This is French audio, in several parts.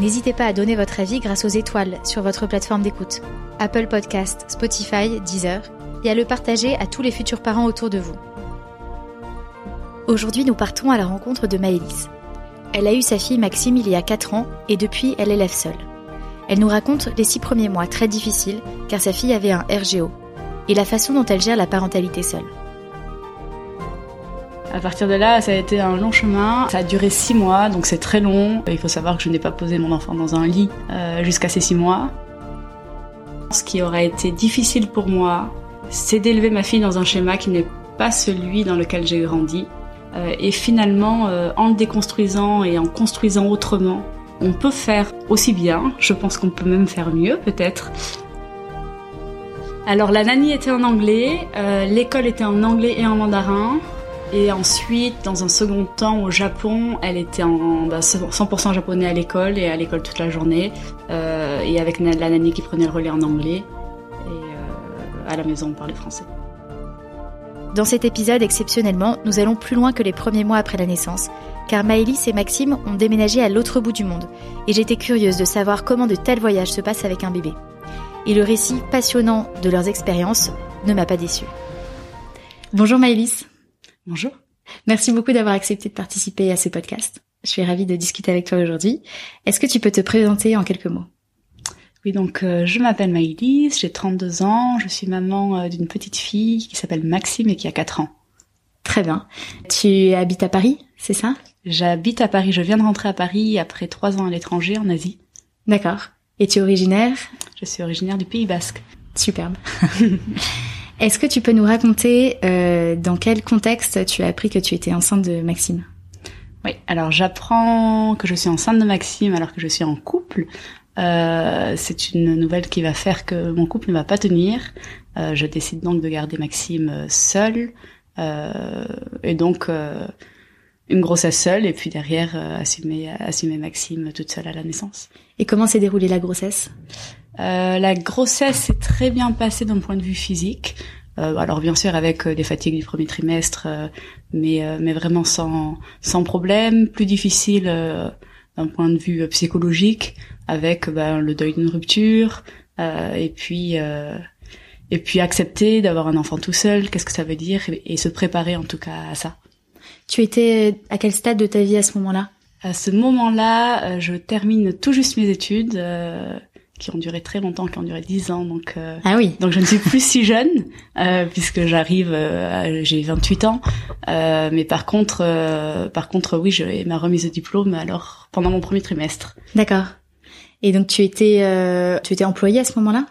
N'hésitez pas à donner votre avis grâce aux étoiles sur votre plateforme d'écoute, Apple Podcast, Spotify, Deezer, et à le partager à tous les futurs parents autour de vous. Aujourd'hui, nous partons à la rencontre de Maëlys. Elle a eu sa fille Maxime il y a 4 ans et depuis, elle élève seule. Elle nous raconte les 6 premiers mois très difficiles car sa fille avait un RGO et la façon dont elle gère la parentalité seule. À partir de là, ça a été un long chemin. Ça a duré six mois, donc c'est très long. Il faut savoir que je n'ai pas posé mon enfant dans un lit euh, jusqu'à ces six mois. Ce qui aurait été difficile pour moi, c'est d'élever ma fille dans un schéma qui n'est pas celui dans lequel j'ai grandi. Euh, et finalement, euh, en le déconstruisant et en construisant autrement, on peut faire aussi bien. Je pense qu'on peut même faire mieux, peut-être. Alors la nanny était en anglais, l'école était en anglais et en mandarin. Et ensuite, dans un second temps, au Japon, elle était en bah, 100% japonais à l'école et à l'école toute la journée, euh, et avec la nanny qui prenait le relais en anglais. Et euh, à la maison, on parlait français. Dans cet épisode, exceptionnellement, nous allons plus loin que les premiers mois après la naissance, car Maëlys et Maxime ont déménagé à l'autre bout du monde, et j'étais curieuse de savoir comment de tels voyages se passent avec un bébé. Et le récit passionnant de leurs expériences ne m'a pas déçue. Bonjour Maëlys. Bonjour. Merci beaucoup d'avoir accepté de participer à ce podcast. Je suis ravie de discuter avec toi aujourd'hui. Est-ce que tu peux te présenter en quelques mots? Oui, donc euh, je m'appelle Maïlis, j'ai 32 ans, je suis maman euh, d'une petite fille qui s'appelle Maxime et qui a 4 ans. Très bien. Tu habites à Paris, c'est ça? J'habite à Paris, je viens de rentrer à Paris après 3 ans à l'étranger en Asie. D'accord. Et tu es originaire? Je suis originaire du Pays Basque. Superbe. Est-ce que tu peux nous raconter euh, dans quel contexte tu as appris que tu étais enceinte de Maxime? Oui, alors j'apprends que je suis enceinte de Maxime alors que je suis en couple. Euh, c'est une nouvelle qui va faire que mon couple ne va pas tenir. Euh, je décide donc de garder Maxime seul euh, et donc euh, une grossesse seule et puis derrière assumer assumer Maxime toute seule à la naissance. Et comment s'est déroulée la grossesse? Euh, la grossesse s'est très bien passée d'un point de vue physique. Euh, alors bien sûr avec euh, des fatigues du premier trimestre, euh, mais euh, mais vraiment sans sans problème. Plus difficile d'un point de vue psychologique avec ben, le deuil d'une rupture et puis et puis accepter d'avoir un enfant tout seul. Qu'est-ce que ça veut dire? Et, et, se préparer en tout cas à ça. Tu étais à quel stade de ta vie à ce moment-là? À ce moment-là, je termine tout juste mes études qui ont duré très longtemps, qui ont duré dix ans. Donc, euh, ah oui. Donc je ne suis plus si jeune euh, puisque j'arrive, euh, j'ai 28 ans. Euh, mais par contre, par contre, oui, j'ai ma remise de diplôme alors pendant mon premier trimestre. D'accord. Et donc tu étais, tu étais employée à ce moment-là?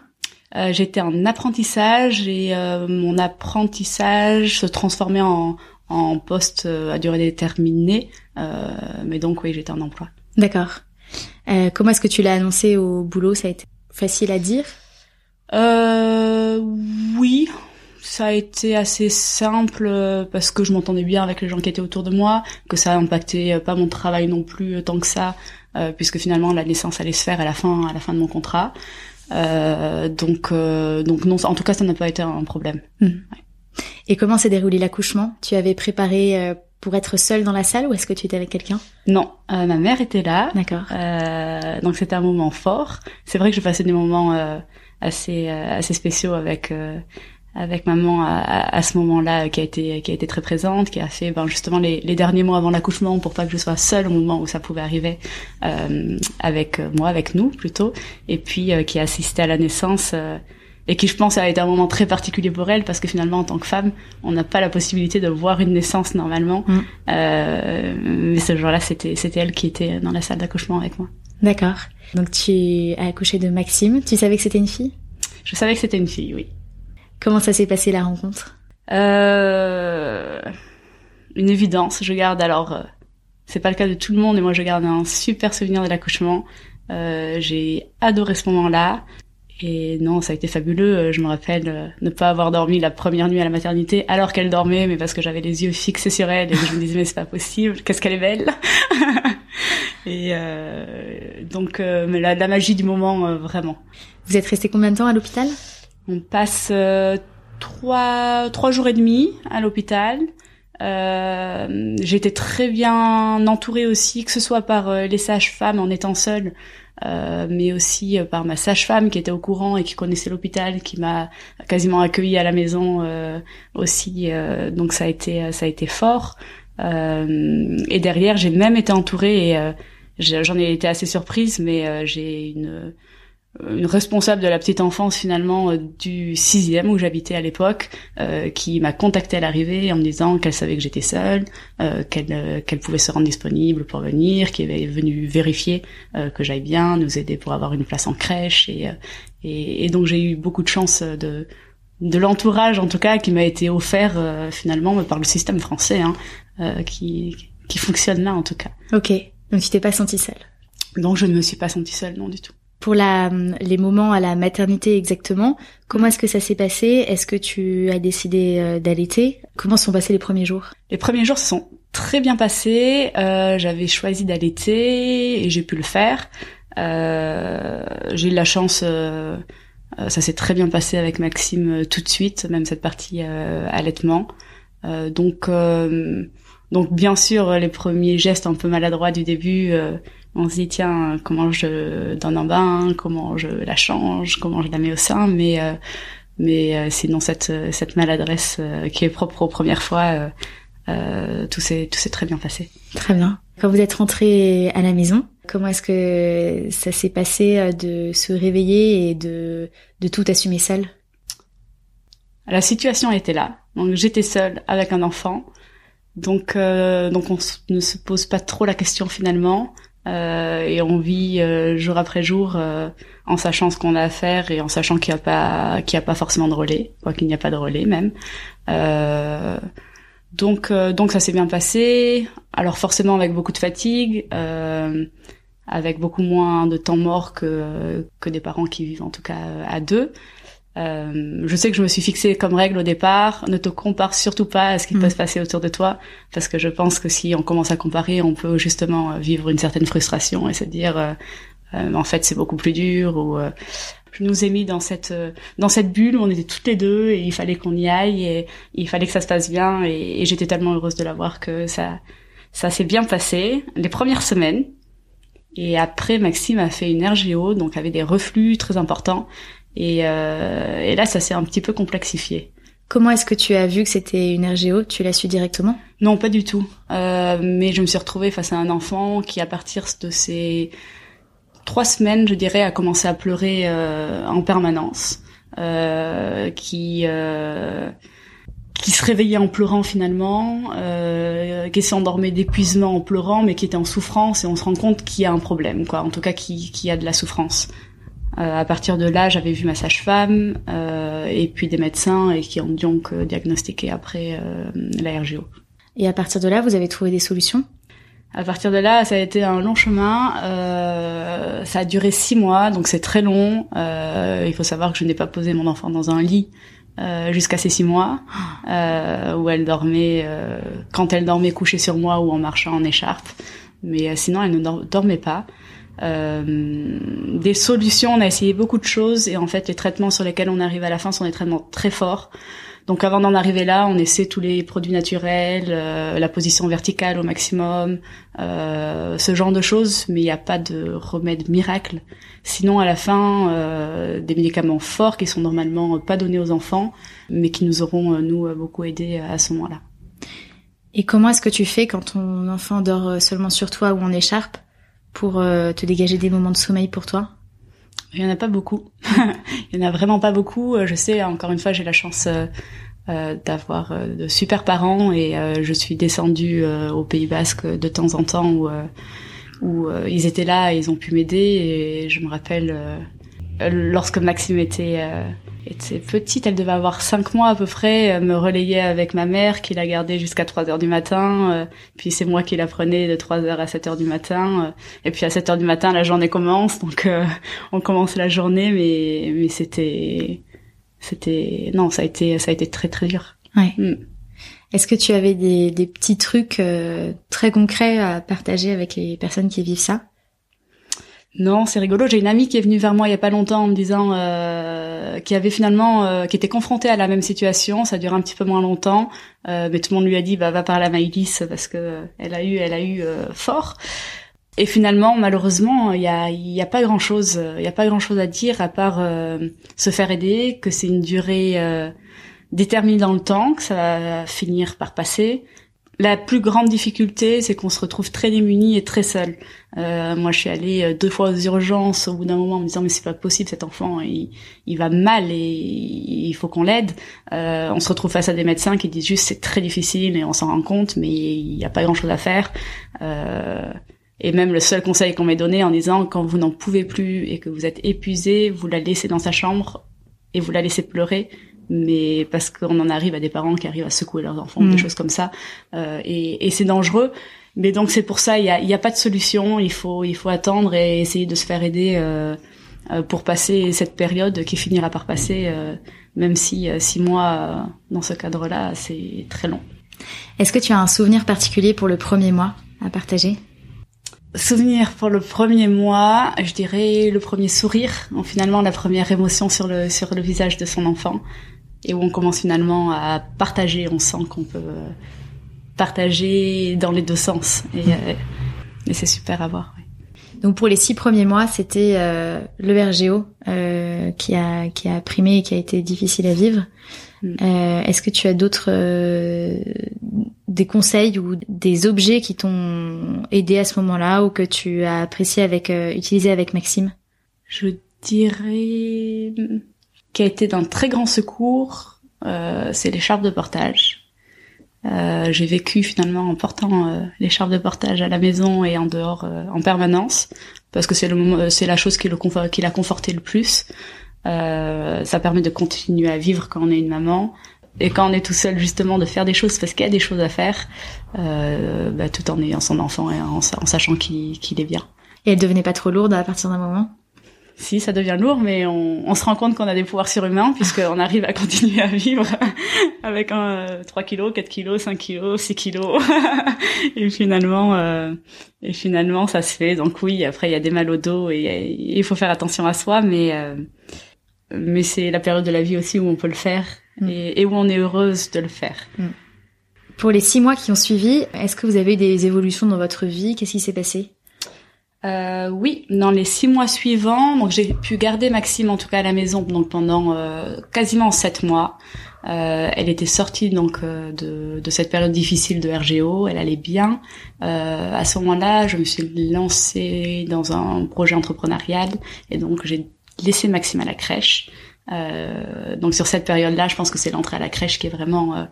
J'étais en apprentissage et mon apprentissage se transformait en, en poste à durée déterminée. mais donc oui, j'étais en emploi. D'accord. Euh, comment est-ce que tu l'as annoncé au boulot? Ça a été facile à dire? Euh, Oui, ça a été assez simple euh, parce que je m'entendais bien avec les gens qui étaient autour de moi, que ça impactait pas mon travail non plus tant que ça, euh, puisque finalement la naissance allait se faire à la fin, à la fin de mon contrat. Euh, donc, euh, donc non, en tout cas, ça n'a pas été un problème. Mmh. Ouais. Et comment s'est déroulé l'accouchement? Tu avais préparé pour être seule dans la salle ou est-ce que tu étais avec quelqu'un? Non, euh, ma mère était là. D'accord. Euh, donc c'était un moment fort. C'est vrai que je passais des moments euh, assez euh, assez spéciaux avec euh, avec maman à, à, ce moment-là qui a été qui a été très présente, qui a fait ben justement les, les derniers mois avant l'accouchement pour pas que je sois seule au moment où ça pouvait arriver avec moi, avec nous plutôt, et puis qui a assisté à la naissance et qui je pense a été un moment très particulier pour elle parce que finalement en tant que femme on n'a pas la possibilité de voir une naissance normalement. Mm. euh, mais ce jour-là c'était c'était elle qui était dans la salle d'accouchement avec moi. D'accord. Donc tu as accouché de Maxime. Tu savais que c'était une fille? Je savais que c'était une fille oui. Comment ça s'est passé la rencontre? Euh, une évidence. Je garde alors euh, c'est pas le cas de tout le monde et moi je garde un super souvenir de l'accouchement. Euh, j'ai adoré ce moment-là et non, ça a été fabuleux. Euh, je me rappelle euh, ne pas avoir dormi la première nuit à la maternité alors qu'elle dormait, mais parce que j'avais les yeux fixés sur elle et je me disais mais c'est pas possible, qu'est-ce qu'elle est belle. et euh, donc, euh, mais la, la, magie du moment, vraiment. Vous êtes resté combien de temps à l'hôpital? On passe trois trois jours et demi à l'hôpital. Euh, j'ai été très bien entourée aussi, que ce soit par les sages-femmes en étant seule, euh, mais aussi euh, par ma sage-femme qui était au courant et qui connaissait l'hôpital, qui m'a quasiment accueilli à la maison euh, aussi. donc ça a été ça a été fort. et derrière, j'ai même été entourée et j'en ai été assez surprise, mais j'ai une responsable de la petite enfance finalement euh, du sixième où j'habitais à l'époque, euh, qui m'a contacté à l'arrivée en me disant qu'elle savait que j'étais seule, euh, qu'elle qu'elle pouvait se rendre disponible pour venir, qui avait venu vérifier que j'aille bien, nous aider pour avoir une place en crèche et et, et donc j'ai eu beaucoup de chance de de l'entourage en tout cas qui m'a été offert finalement par le système français hein, qui qui fonctionne là en tout cas. Ok, donc tu t'es pas sentie seule. Donc je ne me suis pas sentie seule non du tout pour la, les moments à la maternité exactement, comment est-ce que ça s'est passé? Est-ce que tu as décidé euh, d'allaiter Comment sont passés les premiers jours? Les premiers jours sont très bien passés. Euh, J'avais choisi d'allaiter et j'ai pu le faire. Euh, j'ai eu la chance, euh, euh, ça s'est très bien passé avec Maxime tout de suite, même cette partie allaitement. donc, donc bien sûr, les premiers gestes un peu maladroits du début on se dit tiens comment je donne un bain, comment je la change, comment je la mets au sein, mais euh, mais euh, sinon cette cette maladresse euh, qui est propre aux premières fois, tout s'est tout s'est très bien passé. Très bien. Quand vous êtes rentré à la maison, comment est-ce que ça s'est passé de se réveiller et de de tout assumer seul? La situation était là. Donc j'étais seule avec un enfant. Donc donc on ne se pose pas trop la question finalement. Euh, et on vit euh, jour après jour euh, en sachant ce qu'on a à faire et en sachant qu'il n'y a pas qu'il y a pas forcément de relais, quoi qu'il n'y a pas de relais même. donc donc ça s'est bien passé. Alors forcément avec beaucoup de fatigue, avec beaucoup moins de temps mort que que des parents qui vivent en tout cas à deux. Euh, je sais que je me suis fixé comme règle au départ, ne te compare surtout pas à ce qui peut mm. se passer autour de toi, parce que je pense que si on commence à comparer, on peut justement vivre une certaine frustration et se dire, euh, euh, en fait, c'est beaucoup plus dur. Ou je nous ai mis dans cette dans cette bulle où on était toutes les deux et il fallait qu'on y aille et il fallait que ça se passe bien et, et j'étais tellement heureuse de l'avoir que ça ça s'est bien passé les premières semaines. Et après, Maxime a fait une RGO, donc avait des reflux très importants. Et, euh, et là, ça s'est un petit peu complexifié. Comment est-ce que tu as vu que c'était une RGO Tu l'as su directement? Non, pas du tout. Euh, mais je me suis retrouvée face à un enfant qui, à partir de ses trois semaines, je dirais, a commencé à pleurer euh, en permanence, euh, qui euh, qui se réveillait en pleurant finalement, euh, qui s'endormait d'épuisement en pleurant, mais qui était en souffrance, et on se rend compte qu'il y a un problème, quoi. En tout cas, qui qui a de la souffrance. Euh, à partir de là, j'avais vu ma sage-femme euh, et puis des médecins et qui ont donc euh, diagnostiqué après la RGO. Et à partir de là, vous avez trouvé des solutions? À partir de là, ça a été un long chemin. Euh, ça a duré six mois, donc c'est très long. Euh, il faut savoir que je n'ai pas posé mon enfant dans un lit euh, jusqu'à ces six mois, où elle dormait quand elle dormait couchée sur moi ou en marchant en écharpe. Mais sinon, elle ne dormait pas. Euh, des solutions. On a essayé beaucoup de choses et en fait les traitements sur lesquels on arrive à la fin sont des traitements très forts. Donc avant d'en arriver là, on essaie tous les produits naturels, euh, la position verticale au maximum, euh, ce genre de choses, mais il n'y a pas de remède miracle. Sinon, à la fin, euh, des médicaments forts qui sont normalement pas donnés aux enfants, mais qui nous auront nous beaucoup aidés à ce moment-là. Et comment est-ce que tu fais quand ton enfant dort seulement sur toi ou en écharpe? Pour euh, te dégager des moments de sommeil pour toi? Il y en a pas beaucoup. Il y en a vraiment pas beaucoup. Je sais, encore une fois, j'ai la chance euh, d'avoir de super parents et je suis descendue au Pays Basque de temps en temps où où ils étaient là et ils ont pu m'aider et je me rappelle lorsque Maxime était était petite, elle devait avoir cinq mois à peu près, me relayer avec ma mère qui l'a gardée jusqu'à 3 heures du matin, euh, puis c'est moi qui la prenais de 3 heures à 7 heures du matin, euh, et puis à 7 heures du matin la journée commence, donc euh, on commence la journée, mais mais c'était c'était non ça a été ça a été très très dur. Ouais. Mm. Est-ce que tu avais des, des petits trucs très concrets à partager avec les personnes qui vivent ça? Non, c'est rigolo. J'ai une amie qui est venue vers moi il y a pas longtemps en me disant euh, qui avait finalement euh, était confrontée à la même situation. Ça dure un petit peu moins longtemps, euh, mais tout le monde lui a dit bah va parler à Maïlis parce que elle a eu elle a eu euh, fort. Et finalement, malheureusement, il y a y a pas grand chose il y a pas grand chose à dire à part euh, se faire aider, que c'est une durée déterminée dans le temps, que ça va finir par passer la plus grande difficulté, c'est qu'on se retrouve très démuni et très seul. Euh, moi, je suis allée euh, deux fois aux urgences au bout d'un moment en me disant mais c'est pas possible, cet enfant, il, il va mal et il faut qu'on l'aide. Euh, on se retrouve face à des médecins qui disent juste c'est très difficile et on s'en rend compte, mais il n'y a pas grand chose à faire. Euh, et même le seul conseil qu'on m'ait donné en disant quand vous n'en pouvez plus et que vous êtes épuisé, vous la laissez dans sa chambre et vous la laissez pleurer mais parce qu'on en arrive à des parents qui arrivent à secouer leurs enfants, des mm. choses comme ça, euh, et, et c'est dangereux. Mais donc c'est pour ça, il y a, y a, pas de solution. Il faut, il faut attendre et essayer de se faire aider euh, euh pour passer cette période qui finira par passer, euh, même si euh, six mois dans ce cadre-là, c'est très long. Est-ce que tu as un souvenir particulier pour le premier mois à partager? Souvenir pour le premier mois, je dirais le premier sourire, finalement la première émotion sur le sur le visage de son enfant et où on commence finalement à partager. On sent qu'on peut partager dans les deux sens et, euh, et c'est super à voir. Donc pour les six premiers mois, c'était euh, le RGO euh, qui a qui a primé et qui a été difficile à vivre. Mm. Euh, Est-ce que tu as d'autres euh, des conseils ou des objets qui t'ont aidé à ce moment-là ou que tu as apprécié avec euh, utilisé avec Maxime? Je dirais qui a été d'un très grand secours, euh, c'est l'écharpe de portage. Euh, j'ai vécu finalement en portant euh, l'écharpe de portage à la maison et en dehors euh, en permanence parce que c'est le c'est la chose qui le qui l'a conforté le plus. Euh, ça permet de continuer à vivre quand on est une maman et quand on est tout seul justement de faire des choses parce qu'il y a des choses à faire bah, tout en ayant son enfant et en, sachant qu'il qu'il est bien. Et elle devenait pas trop lourde à partir d'un moment? Si ça devient lourd, mais on, on se rend compte qu'on a des pouvoirs surhumains puisqu'on arrive à continuer à vivre avec un, 3 kilos, 4 kilos, 5 kilos, 6 kilos. et finalement, euh, et finalement, ça se fait. Donc oui, après il y a des mal au dos et il faut faire attention à soi, mais euh, mais c'est la période de la vie aussi où on peut le faire mm. et, et, où on est heureuse de le faire. Mm. Pour les six mois qui ont suivi, est-ce que vous avez eu des évolutions dans votre vie? Qu'est-ce qui s'est passé? Euh, oui, dans les six mois suivants, donc j'ai pu garder Maxime en tout cas à la maison donc pendant euh, quasiment sept mois. Euh, elle était sortie donc euh, de, de, cette période difficile de RGO, elle allait bien. Euh, à ce moment-là, je me suis lancée dans un projet entrepreneurial et donc j'ai laissé Maxime à la crèche. donc sur cette période-là, je pense que c'est l'entrée à la crèche qui est vraiment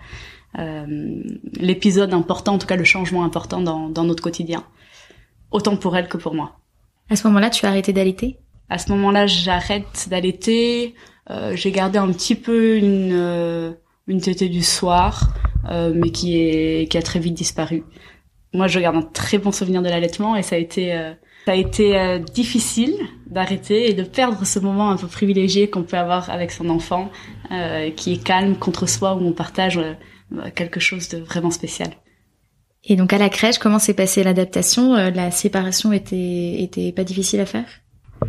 l'épisode important, en tout cas le changement important dans, dans notre quotidien autant pour elle que pour moi. À ce moment-là, tu as arrêté d'allaiter? À ce moment-là, j'arrête d'allaiter. Euh, j'ai gardé un petit peu une euh, une tétée du soir, euh, mais qui est qui a très vite disparu. Moi, je garde un très bon souvenir de l'allaitement et ça a été euh, ça a été euh, difficile d'arrêter et de perdre ce moment un peu privilégié qu'on peut avoir avec son enfant, qui est calme contre soi où on partage quelque chose de vraiment spécial. Et donc à la crèche, comment s'est passée l'adaptation? Euh, La séparation était était pas difficile à faire?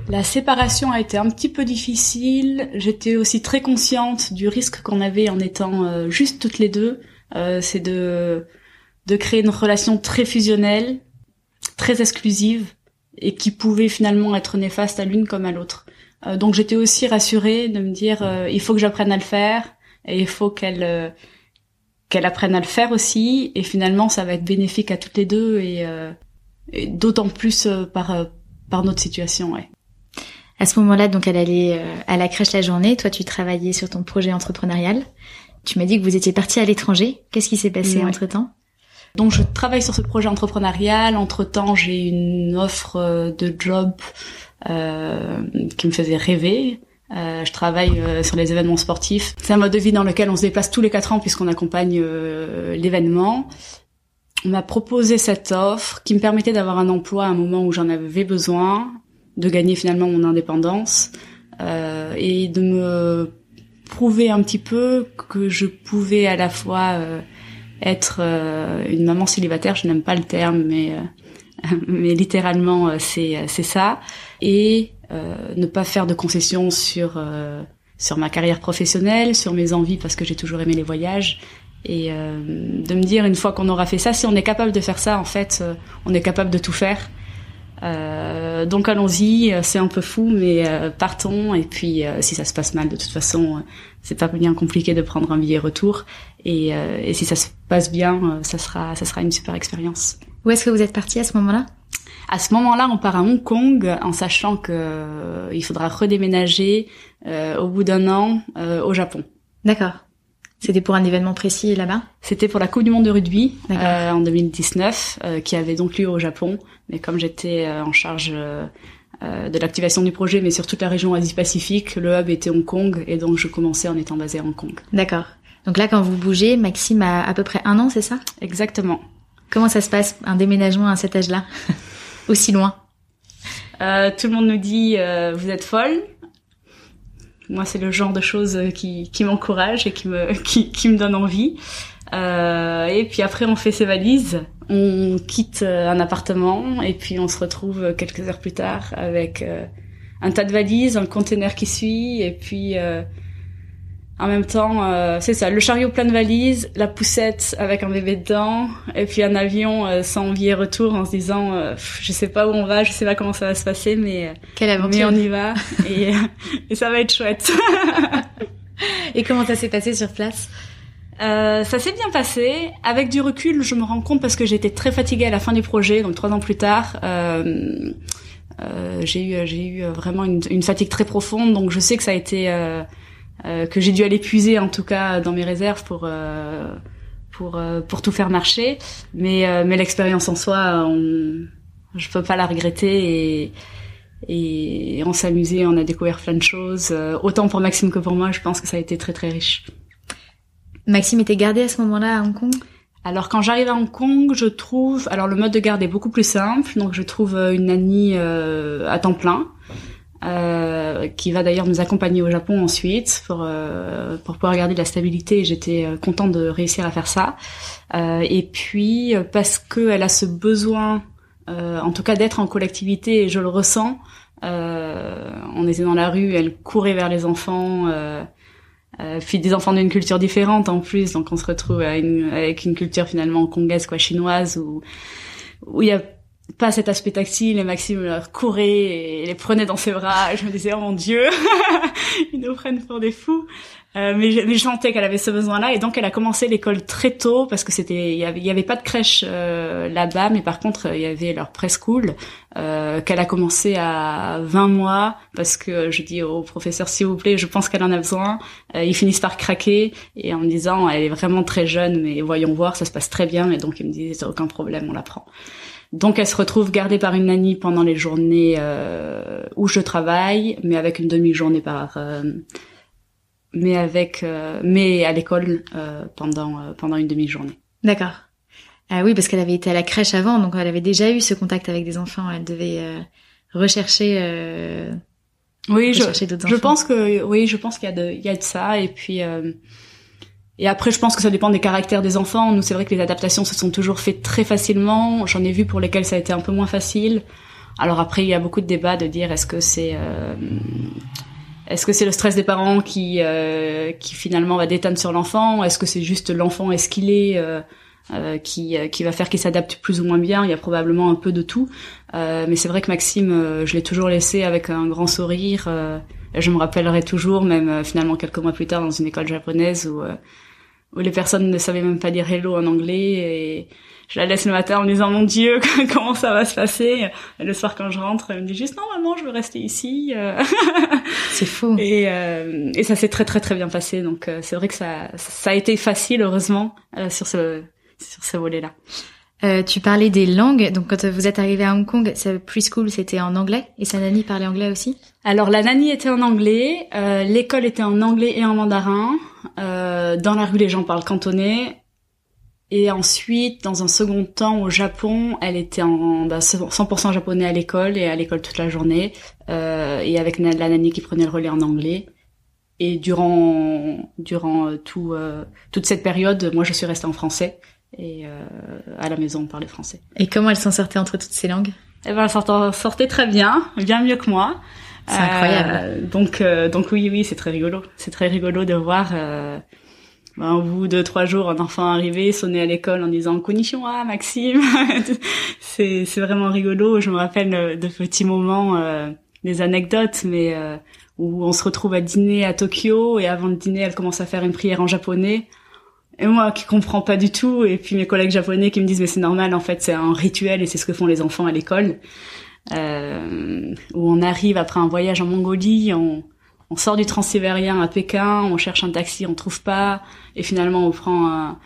La séparation a été un petit peu difficile. J'étais aussi très consciente du risque qu'on avait en étant euh, juste toutes les deux. Euh, c'est de de créer une relation très fusionnelle, très exclusive et qui pouvait finalement être néfaste à l'une comme à l'autre. donc j'étais aussi rassurée de me dire il faut que j'apprenne à le faire et il faut qu'elle qu'elle apprenne à le faire aussi et finalement ça va être bénéfique à toutes les deux et, euh, d'autant plus euh, par euh, par notre situation ouais. À ce moment-là, donc, elle allait à la crèche la journée. Toi, tu travaillais sur ton projet entrepreneurial. Tu m'as dit que vous étiez parti à l'étranger. Qu'est-ce qui s'est passé entre temps donc je travaille sur ce projet entrepreneurial. Entre temps, j'ai une offre de job euh, qui me faisait rêver. Euh, je travaille euh, sur les événements sportifs. C'est un mode de vie dans lequel on se déplace tous les quatre ans puisqu'on accompagne euh, l'événement. On m'a proposé cette offre qui me permettait d'avoir un emploi à un moment où j'en avais besoin, de gagner finalement mon indépendance euh, et de me prouver un petit peu que je pouvais à la fois être une maman célibataire, je n'aime pas le terme, mais mais littéralement c'est c'est ça, et euh, ne pas faire de concessions sur euh, sur ma carrière professionnelle, sur mes envies parce que j'ai toujours aimé les voyages et euh, de me dire une fois qu'on aura fait ça, si on est capable de faire ça, en fait, on est capable de tout faire. Euh, donc allons-y, c'est un peu fou, mais partons. Et puis si ça se passe mal, de toute façon, c'est pas bien compliqué de prendre un billet retour. Et, et si ça se passe bien, ça sera ça sera une super expérience. Où est-ce que vous êtes parti à ce moment-là? À ce moment-là, on part à Hong Kong en sachant que euh, il faudra redéménager euh, au bout d'un an euh, au Japon. D'accord. C'était pour un événement précis là-bas? C'était pour la Coupe du Monde de rugby en 2019, qui avait donc lieu au Japon. Mais comme j'étais en charge de l'activation du projet, mais sur toute la région Asie-Pacifique, le hub était Hong Kong, et donc je commençais en étant basée à Hong Kong. D'accord. Donc là, quand vous bougez, Maxime a à peu près un an, c'est ça? Exactement. Comment ça se passe, un déménagement à cet âge-là? Aussi loin euh, Tout le monde nous dit euh, vous êtes folle. Moi, c'est le genre de choses qui, qui m'encourage et qui me qui, qui me donne envie. Euh, et puis après, on fait ses valises, on quitte un appartement et puis on se retrouve quelques heures plus tard avec un tas de valises, un conteneur qui suit et puis en même temps, euh, c'est ça, le chariot plein de valises, la poussette avec un bébé dedans, et puis un avion euh, sans billet retour en se disant, euh, je sais pas où on va, je sais pas comment ça va se passer, mais, Quelle aventure. mais on y va, et, et ça va être chouette. et comment ça s'est passé sur place? Euh, ça s'est bien passé. Avec du recul, je me rends compte parce que j'étais très fatiguée à la fin du projet, donc trois ans plus tard. Euh, euh, j'ai eu j'ai eu vraiment une, une, fatigue très profonde, donc je sais que ça a été euh, que j'ai dû aller puiser en tout cas dans mes réserves pour euh, pour euh, pour tout faire marcher. Mais mais l'expérience en soi, on, je peux pas la regretter et et on s'est amusé, on a découvert plein de choses. autant pour Maxime que pour moi, je pense que ça a été très très riche. Maxime était gardé à ce moment-là à Hong Kong? Alors quand j'arrive à Hong Kong, je trouve, alors le mode de garde est beaucoup plus simple, donc je trouve une nanny à temps plein. Euh, qui va d'ailleurs nous accompagner au Japon ensuite pour euh, pour pouvoir garder de la stabilité. J'étais euh, contente de réussir à faire ça. Euh, et puis parce qu'elle a ce besoin, en tout cas d'être en collectivité, et je le ressens. on était dans la rue, elle courait vers les enfants. puis des enfants d'une culture différente en plus, donc on se retrouve avec une culture finalement congaise quoi chinoise où où il y a pas cet aspect tactile et Maxime courait et les prenait dans ses bras. Je me disais, oh mon dieu, ils nous prennent pour des fous. Euh, mais, je, sentais qu'elle avait ce besoin-là et donc elle a commencé l'école très tôt parce que c'était il y avait, y avait pas de crèche euh, là-bas mais par contre il y avait leur preschool euh, qu'elle a commencé à 20 mois parce que je dis au professeur s'il vous plaît je pense qu'elle en a besoin euh, ils finissent par craquer et en me disant elle est vraiment très jeune mais voyons voir ça se passe très bien et donc ils me disent aucun problème on la prend donc elle se retrouve gardée par une nanny pendant les journées euh, où je travaille, mais avec une demi-journée par, euh, mais avec, euh, mais à l'école euh, pendant pendant une demi-journée. D'accord. Ah oui, parce qu'elle avait été à la crèche avant, donc elle avait déjà eu ce contact avec des enfants. Elle devait rechercher. oui, je, je pense que oui, je pense qu'il y a de il y a de ça et puis et après, je pense que ça dépend des caractères des enfants. Nous, c'est vrai que les adaptations se sont toujours faites très facilement. J'en ai vu pour lesquels ça a été un peu moins facile. Alors après, il y a beaucoup de débats de dire est-ce que c'est euh, est-ce que c'est le stress des parents qui euh, qui finalement va déteindre sur l'enfant? Est-ce que c'est juste l'enfant est-ce qu'il est euh, euh qui, euh, qui va faire qu'il s'adapte plus ou moins bien? Il y a probablement un peu de tout. Euh, mais c'est vrai que Maxime, je l'ai toujours laissé avec un grand sourire. Je me rappellerai toujours, même finalement quelques mois plus tard, dans une école japonaise où où les personnes ne savaient même pas dire hello en anglais et je la laisse le matin en me disant mon Dieu comment ça va se passer? Et le soir quand je rentre elle me dit juste non maman je veux rester ici c'est fou. Et, euh, et ça s'est très très très bien passé. Donc euh, c'est vrai que ça ça a été facile heureusement euh, sur ce sur ce volet là euh, tu parlais des langues, donc quand vous êtes arrivé à Hong Kong, sa preschool c'était en anglais et sa nanny parlait anglais aussi? Alors la nanny était en anglais, euh, l'école était en anglais et en mandarin. Euh, dans la rue les gens parlent cantonais. Et ensuite, dans un second temps, au Japon, elle était en bah, 100% japonais à l'école et à l'école toute la journée, euh, et avec la nanny qui prenait le relais en anglais. Et durant durant tout toute cette période, moi je suis restée en français et euh, à la maison on parlait français. Et comment elle s'en sortait entre toutes ces langues? Eh ben elle s'en sortait très bien, bien mieux que moi. C'est incroyable. Euh, donc euh, donc oui oui c'est très rigolo, c'est très rigolo de voir. Euh, ben, au bout de trois jours, un enfant arrivé, sonner à l'école en disant Konnichiwa, Maxime. c'est c'est vraiment rigolo. Je me rappelle de petits moments, euh, des anecdotes, mais où on se retrouve à dîner à Tokyo et avant le dîner, elle commence à faire une prière en japonais et moi qui comprends pas du tout et puis mes collègues japonais qui me disent mais c'est normal en fait c'est un rituel et c'est ce que font les enfants à l'école euh, où on arrive après un voyage en Mongolie on, on sort du transsibérien à Pékin on cherche un taxi on trouve pas et finalement on prend un,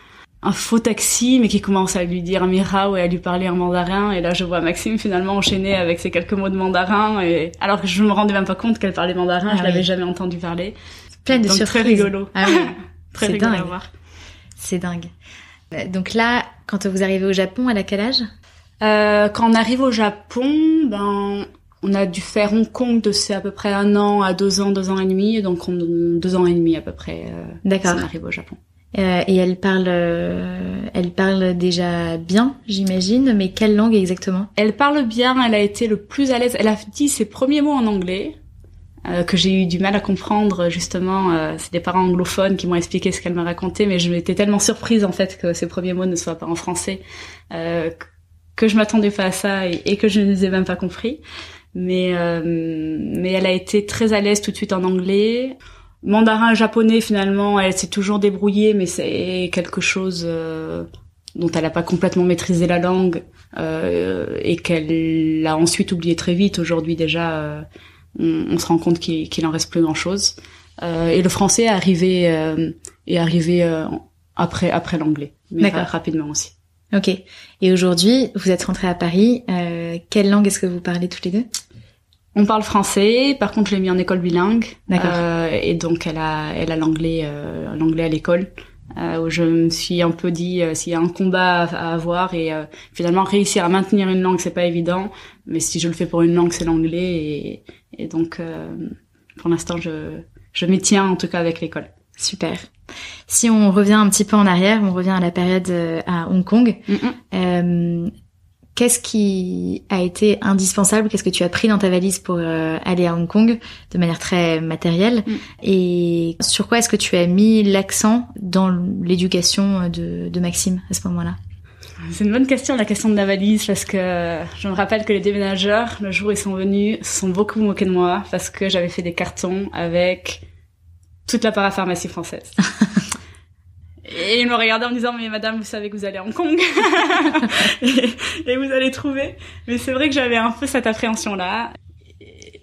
un faux taxi mais qui commence à lui dire Mirao et à lui parler en mandarin et là je vois Maxime finalement enchaîner avec ces quelques mots de mandarin et alors que je me rendais même pas compte qu'elle parlait mandarin Ah je oui. l'avais jamais entendu parler Plein de donc surprises. très rigolo Ah oui. très rigolo à dingue. voir C'est dingue. Euh, Donc là, quand vous arrivez au Japon, elle a quel âge? Euh, quand on arrive au Japon, ben, on a dû faire Hong Kong de c'est à peu près un an à deux ans, deux ans et demi, donc on, deux ans et demi à peu près. Euh, D'accord. on arrive au Japon. Euh, Et elle parle, elle parle déjà bien, j'imagine, mais quelle langue exactement? Elle parle bien, elle a été le plus à l'aise. Elle a dit ses premiers mots en anglais. Euh, que j'ai eu du mal à comprendre justement euh, c'est des parents anglophones qui m'ont expliqué ce qu'elle m'a raconté mais je m'étais tellement surprise en fait que ces premiers mots ne soient pas en français euh, que je m'attendais pas à ça et, que je ne les ai même pas compris. Mais euh, mais elle a été très à l'aise tout de suite en anglais. Mandarin japonais finalement elle s'est toujours débrouillée mais c'est quelque chose euh, dont elle n'a pas complètement maîtrisé la langue euh, et qu'elle a ensuite oublié très vite. Aujourd'hui déjà euh, on, on se rend compte qu'il qu'il en reste plus grand chose euh, et le français est arrivé euh, est arrivé euh, après après l'anglais mais ra- rapidement aussi Ok. Et aujourd'hui, vous êtes rentrée à Paris. Euh, quelle langue est-ce que vous parlez toutes les deux? On parle français, par contre je l'ai mis en école bilingue. D'accord. Euh, et donc elle a, elle a l'anglais, euh, l'anglais à l'école. Euh, où je me suis un peu dit euh, s'il y a un combat à, à avoir et euh, finalement réussir à maintenir une langue c'est pas évident mais si je le fais pour une langue c'est l'anglais et, et donc euh, pour l'instant je je m'y tiens en tout cas avec l'école. Super. Si on revient un petit peu en arrière, on revient à la période euh, à Hong Kong. Mm. Euh, Qu'est-ce qui a été indispensable Qu'est-ce que tu as pris dans ta valise pour euh, aller à Hong Kong de manière très matérielle Mm. Et sur quoi est-ce que tu as mis l'accent dans l'éducation de, de Maxime à ce moment-là? C'est une bonne question, la question de la valise, parce que je me rappelle que les déménageurs, le jour où ils sont venus, se sont beaucoup moqués de moi, parce que j'avais fait des cartons avec toute la parapharmacie française. Et ils me regardaient en me disant, mais madame, vous savez que vous allez à Hong Kong. et, et vous allez trouver. Mais c'est vrai que j'avais un peu cette appréhension-là.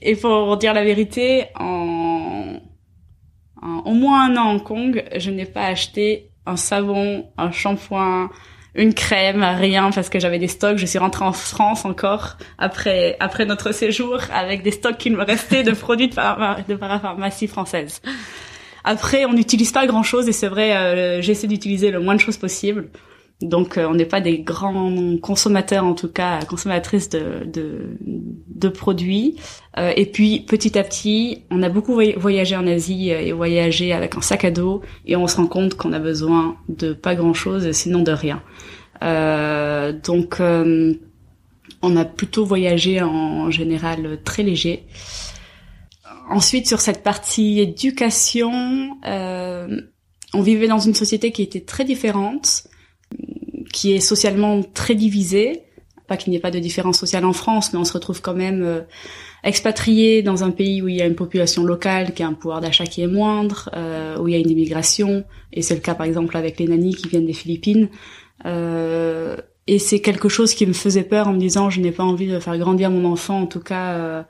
Et pour dire la vérité, en, en au moins un an à Hong Kong, je n'ai pas acheté un savon, un shampoing, une crème, rien parce que j'avais des stocks. Je suis rentrée en France encore après après notre séjour avec des stocks qu'il me restait de produits de, para- de parapharmacie française. Après, on n'utilise pas grand chose et c'est vrai, euh, j'essaie d'utiliser le moins de choses possible. Donc, euh, on n'est pas des grands consommateurs, en tout cas consommatrices de de, de produits. Euh, et puis, petit à petit, on a beaucoup voy- voyagé en Asie euh, et voyagé avec un sac à dos et on se rend compte qu'on a besoin de pas grand chose, sinon de rien. Euh, donc, euh, on a plutôt voyagé en général très léger. Ensuite, sur cette partie éducation, euh, on vivait dans une société qui était très différente, qui est socialement très divisée. pas qu'il n'y ait pas de différence sociale en France, mais on se retrouve quand même euh, expatrié dans un pays où il y a une population locale qui a un pouvoir d'achat qui est moindre, euh, où il y a une immigration, et c'est le cas par exemple avec les nannies qui viennent des Philippines. Euh, et c'est quelque chose qui me faisait peur en me disant je n'ai pas envie de faire grandir mon enfant, en tout cas euh,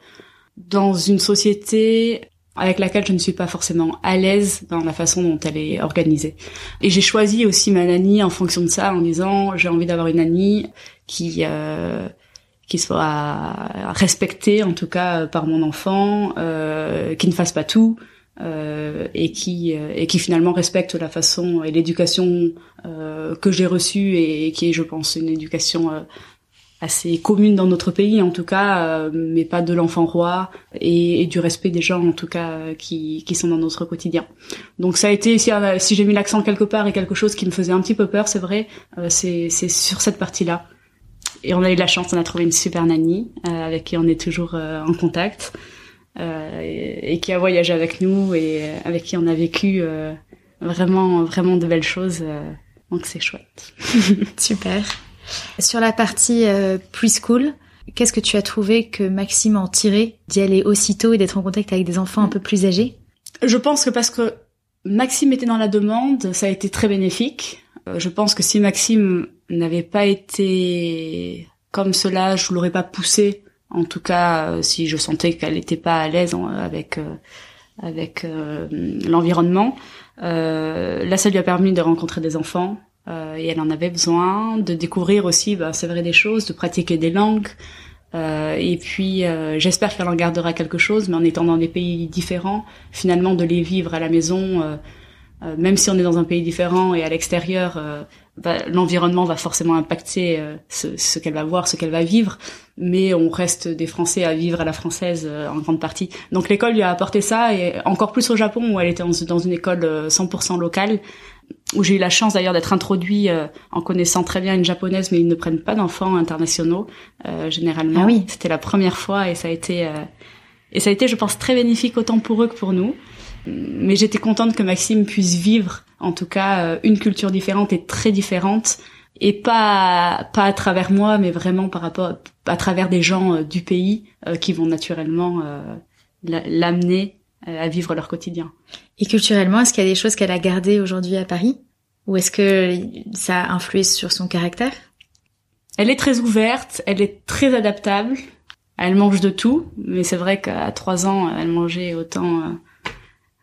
dans une société avec laquelle je ne suis pas forcément à l'aise dans la façon dont elle est organisée. Et j'ai choisi aussi ma nanny en fonction de ça, en disant j'ai envie d'avoir une nanny qui euh, qui soit respectée en tout cas par mon enfant, euh, qui ne fasse pas tout. Euh, et qui euh, et qui finalement respecte la façon et l'éducation euh, que j'ai reçue et, qui est je pense une éducation assez commune dans notre pays en tout cas, euh, mais pas de l'enfant roi et, du respect des gens en tout cas euh, qui, qui sont dans notre quotidien. Donc ça a été si, euh, si j'ai mis l'accent quelque part et quelque chose qui me faisait un petit peu peur, c'est vrai, c'est c'est sur cette partie-là. Et on a eu de la chance, on a trouvé une super nanny avec qui on est toujours en contact et, et, qui a voyagé avec nous et avec qui on a vécu vraiment vraiment de belles choses. donc c'est chouette. super. Sur la partie euh, preschool, qu'est-ce que tu as trouvé que Maxime en tirait d'y aller aussitôt et d'être en contact avec des enfants un peu plus âgés? Je pense que parce que Maxime était dans la demande, ça a été très bénéfique. Euh, je pense que si Maxime n'avait pas été comme cela, je l'aurais pas poussé. En tout cas, euh, si je sentais qu'elle n'était pas à l'aise avec avec l'environnement. là, ça lui a permis de rencontrer des enfants, euh, et elle en avait besoin de découvrir aussi, bah, c'est vrai des choses, de pratiquer des langues. Euh, et puis, euh, j'espère qu'elle en gardera quelque chose, mais en étant dans des pays différents, finalement, de les vivre à la maison, euh, euh, même si on est dans un pays différent et à l'extérieur, bah, l'environnement va forcément impacter ce, ce qu'elle va voir, ce qu'elle va vivre. Mais on reste des Français à vivre à la française en grande partie. Donc l'école lui a apporté ça, et encore plus au Japon où elle était dans une école 100% locale où j'ai eu la chance d'ailleurs d'être introduit euh, en connaissant très bien une japonaise, mais ils ne prennent pas d'enfants internationaux euh, généralement. Ah oui. C'était la première fois et ça a été euh, et ça a été, je pense, très bénéfique autant pour eux que pour nous. Mais j'étais contente que Maxime puisse vivre, en tout cas, une culture différente et très différente, et pas pas à travers moi, mais vraiment par rapport à travers des gens du pays qui vont naturellement l'amener à vivre leur quotidien. Et culturellement, est-ce qu'il y a des choses qu'elle a gardées aujourd'hui à Paris Ou est-ce que ça a influé sur son caractère? Elle est très ouverte, elle est très adaptable, elle mange de tout, mais c'est vrai qu'à trois ans, elle mangeait autant euh,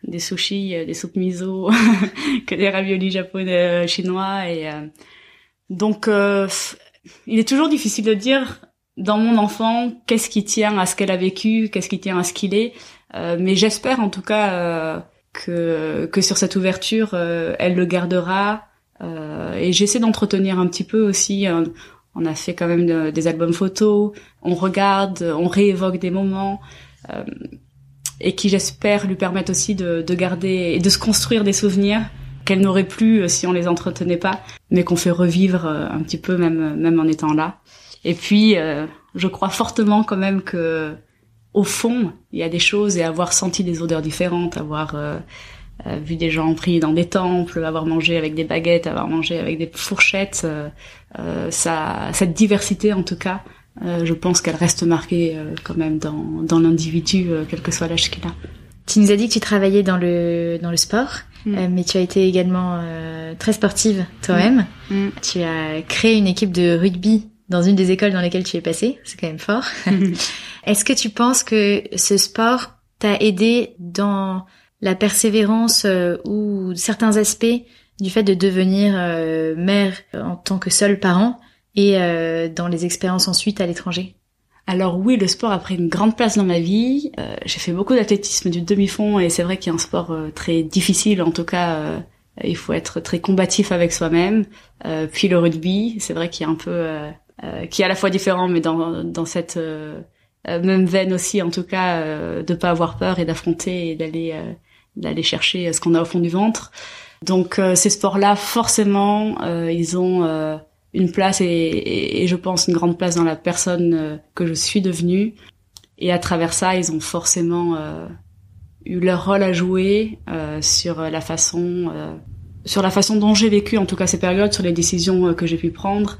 des sushis, euh, des soupes miso que des raviolis japonais, euh, chinois. Et donc, il est toujours difficile de dire dans mon enfant qu'est-ce qui tient à ce qu'elle a vécu, qu'est-ce qui tient à ce qu'il est. mais j'espère en tout cas que, que sur cette ouverture, euh, elle le gardera. Euh, et j'essaie d'entretenir un petit peu aussi. Euh, on a fait quand même des albums photos, on regarde, on réévoque des moments, et qui j'espère lui permettent aussi de, de garder et de se construire des souvenirs qu'elle n'aurait plus si on les entretenait pas, mais qu'on fait revivre un petit peu même même en étant là. Et puis, je crois fortement quand même que au fond, il y a des choses et avoir senti des odeurs différentes, avoir euh, euh, vu des gens prier dans des temples, avoir mangé avec des baguettes, avoir mangé avec des fourchettes, euh, ça, cette diversité en tout cas, je pense qu'elle reste marquée quand même dans, dans l'individu, quel que soit l'âge qu'il a. Tu nous as dit que tu travaillais dans le dans le sport, mm. mais tu as été également très sportive toi-même. Mm. Mm. Tu as créé une équipe de rugby dans une des écoles dans lesquelles tu es passé, c'est quand même fort. Est-ce que tu penses que ce sport t'a aidé dans la persévérance euh, ou certains aspects du fait de devenir euh, mère en tant que seul parent et euh, dans les expériences ensuite à l'étranger? Alors oui, le sport a pris une grande place dans ma vie. j'ai fait beaucoup d'athlétisme du demi-fond et c'est vrai qu'il y a un sport très difficile. En tout cas, il faut être très combatif avec soi-même. puis le rugby, c'est vrai qu'il y a un peu euh, qui est à la fois différent, mais dans, dans cette euh, euh, même veine aussi, en tout cas, de pas avoir peur et d'affronter et d'aller d'aller chercher ce qu'on a au fond du ventre. Donc ces sports-là, forcément, ils ont une place et, et, je pense une grande place dans la personne que je suis devenue. Et à travers ça, ils ont forcément eu leur rôle à jouer sur la façon sur la façon dont j'ai vécu en tout cas ces périodes, sur les décisions que j'ai pu prendre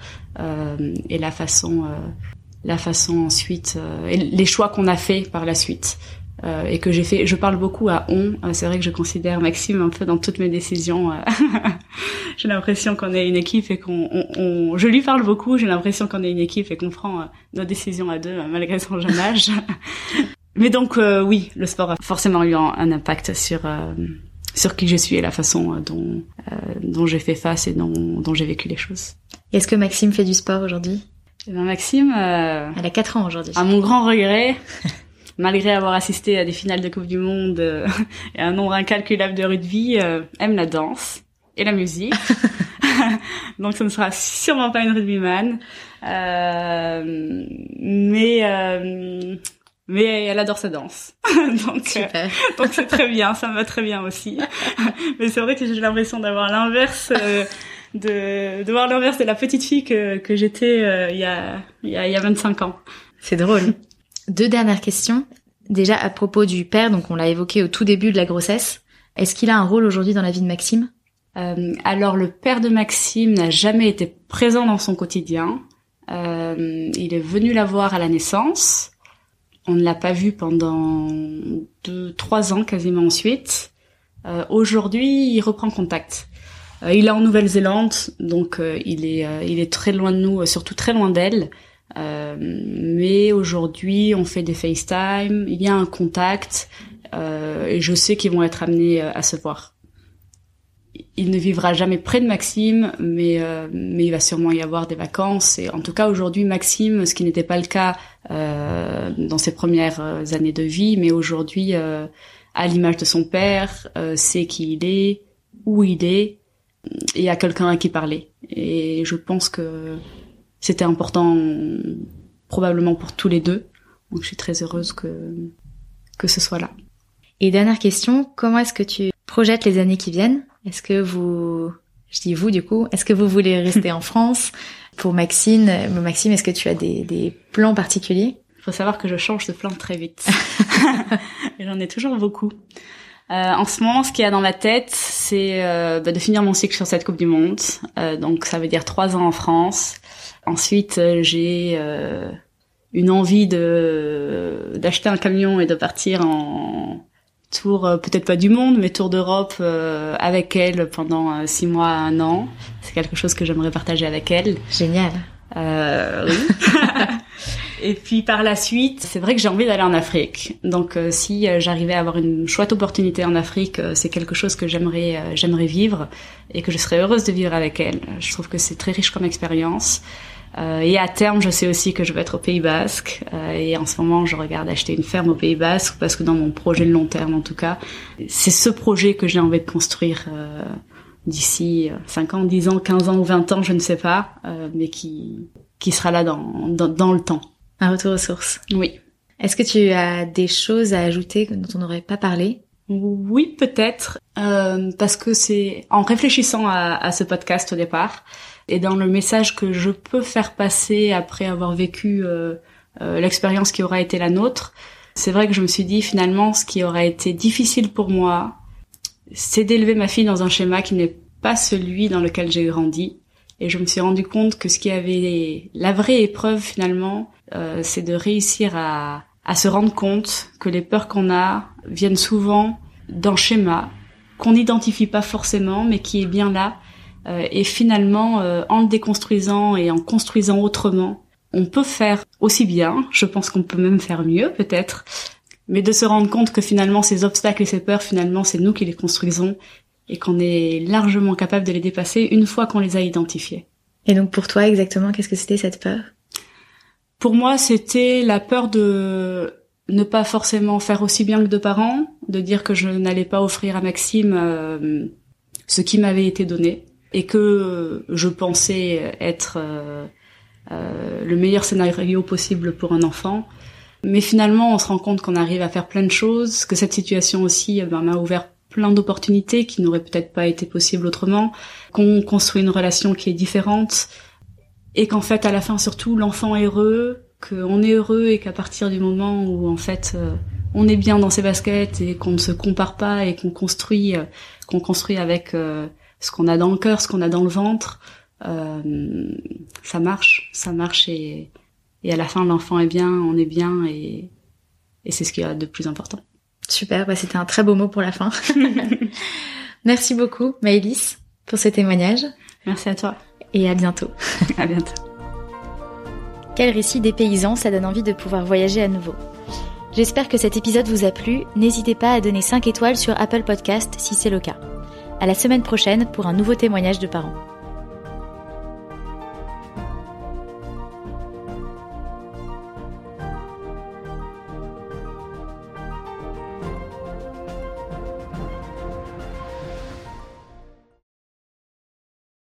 et la façon la façon ensuite et les choix qu'on a fait par la suite. Euh, et que j'ai fait. Je parle beaucoup à on. Euh, c'est vrai que je considère Maxime un peu dans toutes mes décisions. Euh. j'ai l'impression qu'on est une équipe et qu'on. On, on... Je lui parle beaucoup. J'ai l'impression qu'on est une équipe et qu'on prend nos décisions à deux malgré son jeune âge. Mais donc oui, le sport a forcément eu un, impact sur sur qui je suis et la façon dont dont j'ai fait face et dont dont j'ai vécu les choses. Est-ce que Maxime fait du sport aujourd'hui? Eh ben Maxime. Elle a 4 ans aujourd'hui. À mon grand regret. malgré avoir assisté à des finales de Coupe du Monde euh, et un nombre incalculable de rugby, euh, aime la danse et la musique. Donc ce ne sera sûrement pas une rugbyman. Euh, mais euh, mais elle adore sa danse. donc euh, donc c'est très bien, ça me va très bien aussi. mais c'est vrai que j'ai l'impression d'avoir l'inverse de de voir l'inverse de la petite fille que que j'étais il y a il y a il y a 25 ans. C'est drôle. Deux dernières questions. Déjà à propos du père, donc on l'a évoqué au tout début de la grossesse. Est-ce qu'il a un rôle aujourd'hui dans la vie de Maxime? Euh, Alors le père de Maxime n'a jamais été présent dans son quotidien. Euh, il est venu la voir à la naissance. On ne l'a pas vu pendant deux, trois ans quasiment ensuite. Euh, aujourd'hui, il reprend contact. Euh, il est en Nouvelle-Zélande, donc euh, il est il est très loin de nous, surtout très loin d'elle. Euh, mais aujourd'hui, on fait des FaceTime, il y a un contact, euh, et je sais qu'ils vont être amenés euh, à se voir. Il ne vivra jamais près de Maxime, mais mais il va sûrement y avoir des vacances. Et en tout cas, aujourd'hui, Maxime, ce qui n'était pas le cas dans ses premières années de vie, mais aujourd'hui, à l'image de son père, sait qui il est, où il est, et a quelqu'un à qui parler. Et je pense que c'était important probablement pour tous les deux. Donc je suis très heureuse que que ce soit là. Et dernière question, comment est-ce que tu projettes les années qui viennent? Est-ce que vous, je dis vous du coup, est-ce que vous voulez rester en France? Pour Maxime, Maxime, est-ce que tu as des, des plans particuliers? Il faut savoir que je change de plan très vite. J'en ai toujours beaucoup. Euh, en ce moment, ce qu'il y a dans ma tête, c'est euh, bah, de finir mon cycle sur cette Coupe du Monde. Euh, donc ça veut dire trois ans en France. Ensuite, euh, j'ai euh, une envie de d'acheter un camion et de partir en tour, euh, peut-être pas du monde, mais tour d'Europe avec elle pendant six mois, un an. C'est quelque chose que j'aimerais partager avec elle. Génial. Euh, oui. et puis par la suite, c'est vrai que j'ai envie d'aller en Afrique. Donc si j'arrivais à avoir une chouette opportunité en Afrique, c'est quelque chose que j'aimerais j'aimerais vivre et que je serais heureuse de vivre avec elle. Je trouve que c'est très riche comme expérience. Euh, et à terme, je sais aussi que je vais être au Pays Basque. Euh, et en ce moment, je regarde acheter une ferme au Pays Basque parce que dans mon projet de long terme, en tout cas, c'est ce projet que j'ai envie de construire euh, d'ici 5 ans, 10 ans, 15 ans ou 20 ans, je ne sais pas, mais qui qui sera là dans, dans le temps. Un retour aux sources. Oui. Est-ce que tu as des choses à ajouter dont on n'aurait pas parlé? Oui, peut-être, euh, parce que c'est en réfléchissant à, à, ce podcast au départ, et dans le message que je peux faire passer après avoir vécu euh, euh, l'expérience qui aura été la nôtre, c'est vrai que je me suis dit finalement ce qui aurait été difficile pour moi, c'est d'élever ma fille dans un schéma qui n'est pas celui dans lequel j'ai grandi. Et je me suis rendu compte que ce qui avait la vraie épreuve finalement, euh, c'est de réussir à, à se rendre compte que les peurs qu'on a viennent souvent d'un schéma qu'on n'identifie pas forcément, mais qui est bien là euh, et finalement, euh, en le déconstruisant et en construisant autrement, on peut faire aussi bien. Je pense qu'on peut même faire mieux, peut-être. Mais de se rendre compte que finalement, ces obstacles et ces peurs, finalement, c'est nous qui les construisons et qu'on est largement capable de les dépasser une fois qu'on les a identifiés. Et donc pour toi, exactement, qu'est-ce que c'était cette peur? Pour moi, c'était la peur de ne pas forcément faire aussi bien que de parents, de dire que je n'allais pas offrir à Maxime euh, ce qui m'avait été donné, et que je pensais être euh, euh, le meilleur scénario possible pour un enfant. Mais finalement, on se rend compte qu'on arrive à faire plein de choses, que cette situation aussi ben, m'a ouvert plein d'opportunités qui n'auraient peut-être pas été possibles autrement, qu'on construit une relation qui est différente, et qu'en fait, à la fin, surtout, l'enfant est heureux, qu'on est heureux et qu'à partir du moment où, en fait, euh, on est bien dans ses baskets et qu'on ne se compare pas et qu'on construit, qu'on construit avec ce qu'on a dans le cœur, ce qu'on a dans le ventre, euh, ça marche, ça marche et, et à la fin l'enfant est bien, on est bien et, et c'est ce qu'il y a de plus important. Super, bah c'était un très beau mot pour la fin. Merci beaucoup Maëlys pour ce témoignage. Merci à toi. Et à bientôt. à bientôt. Quel récit des paysans, ça donne envie de pouvoir voyager à nouveau. J'espère que cet épisode vous a plu. N'hésitez pas à donner 5 étoiles sur Apple Podcast si c'est le cas. À la semaine prochaine pour un nouveau témoignage de parents.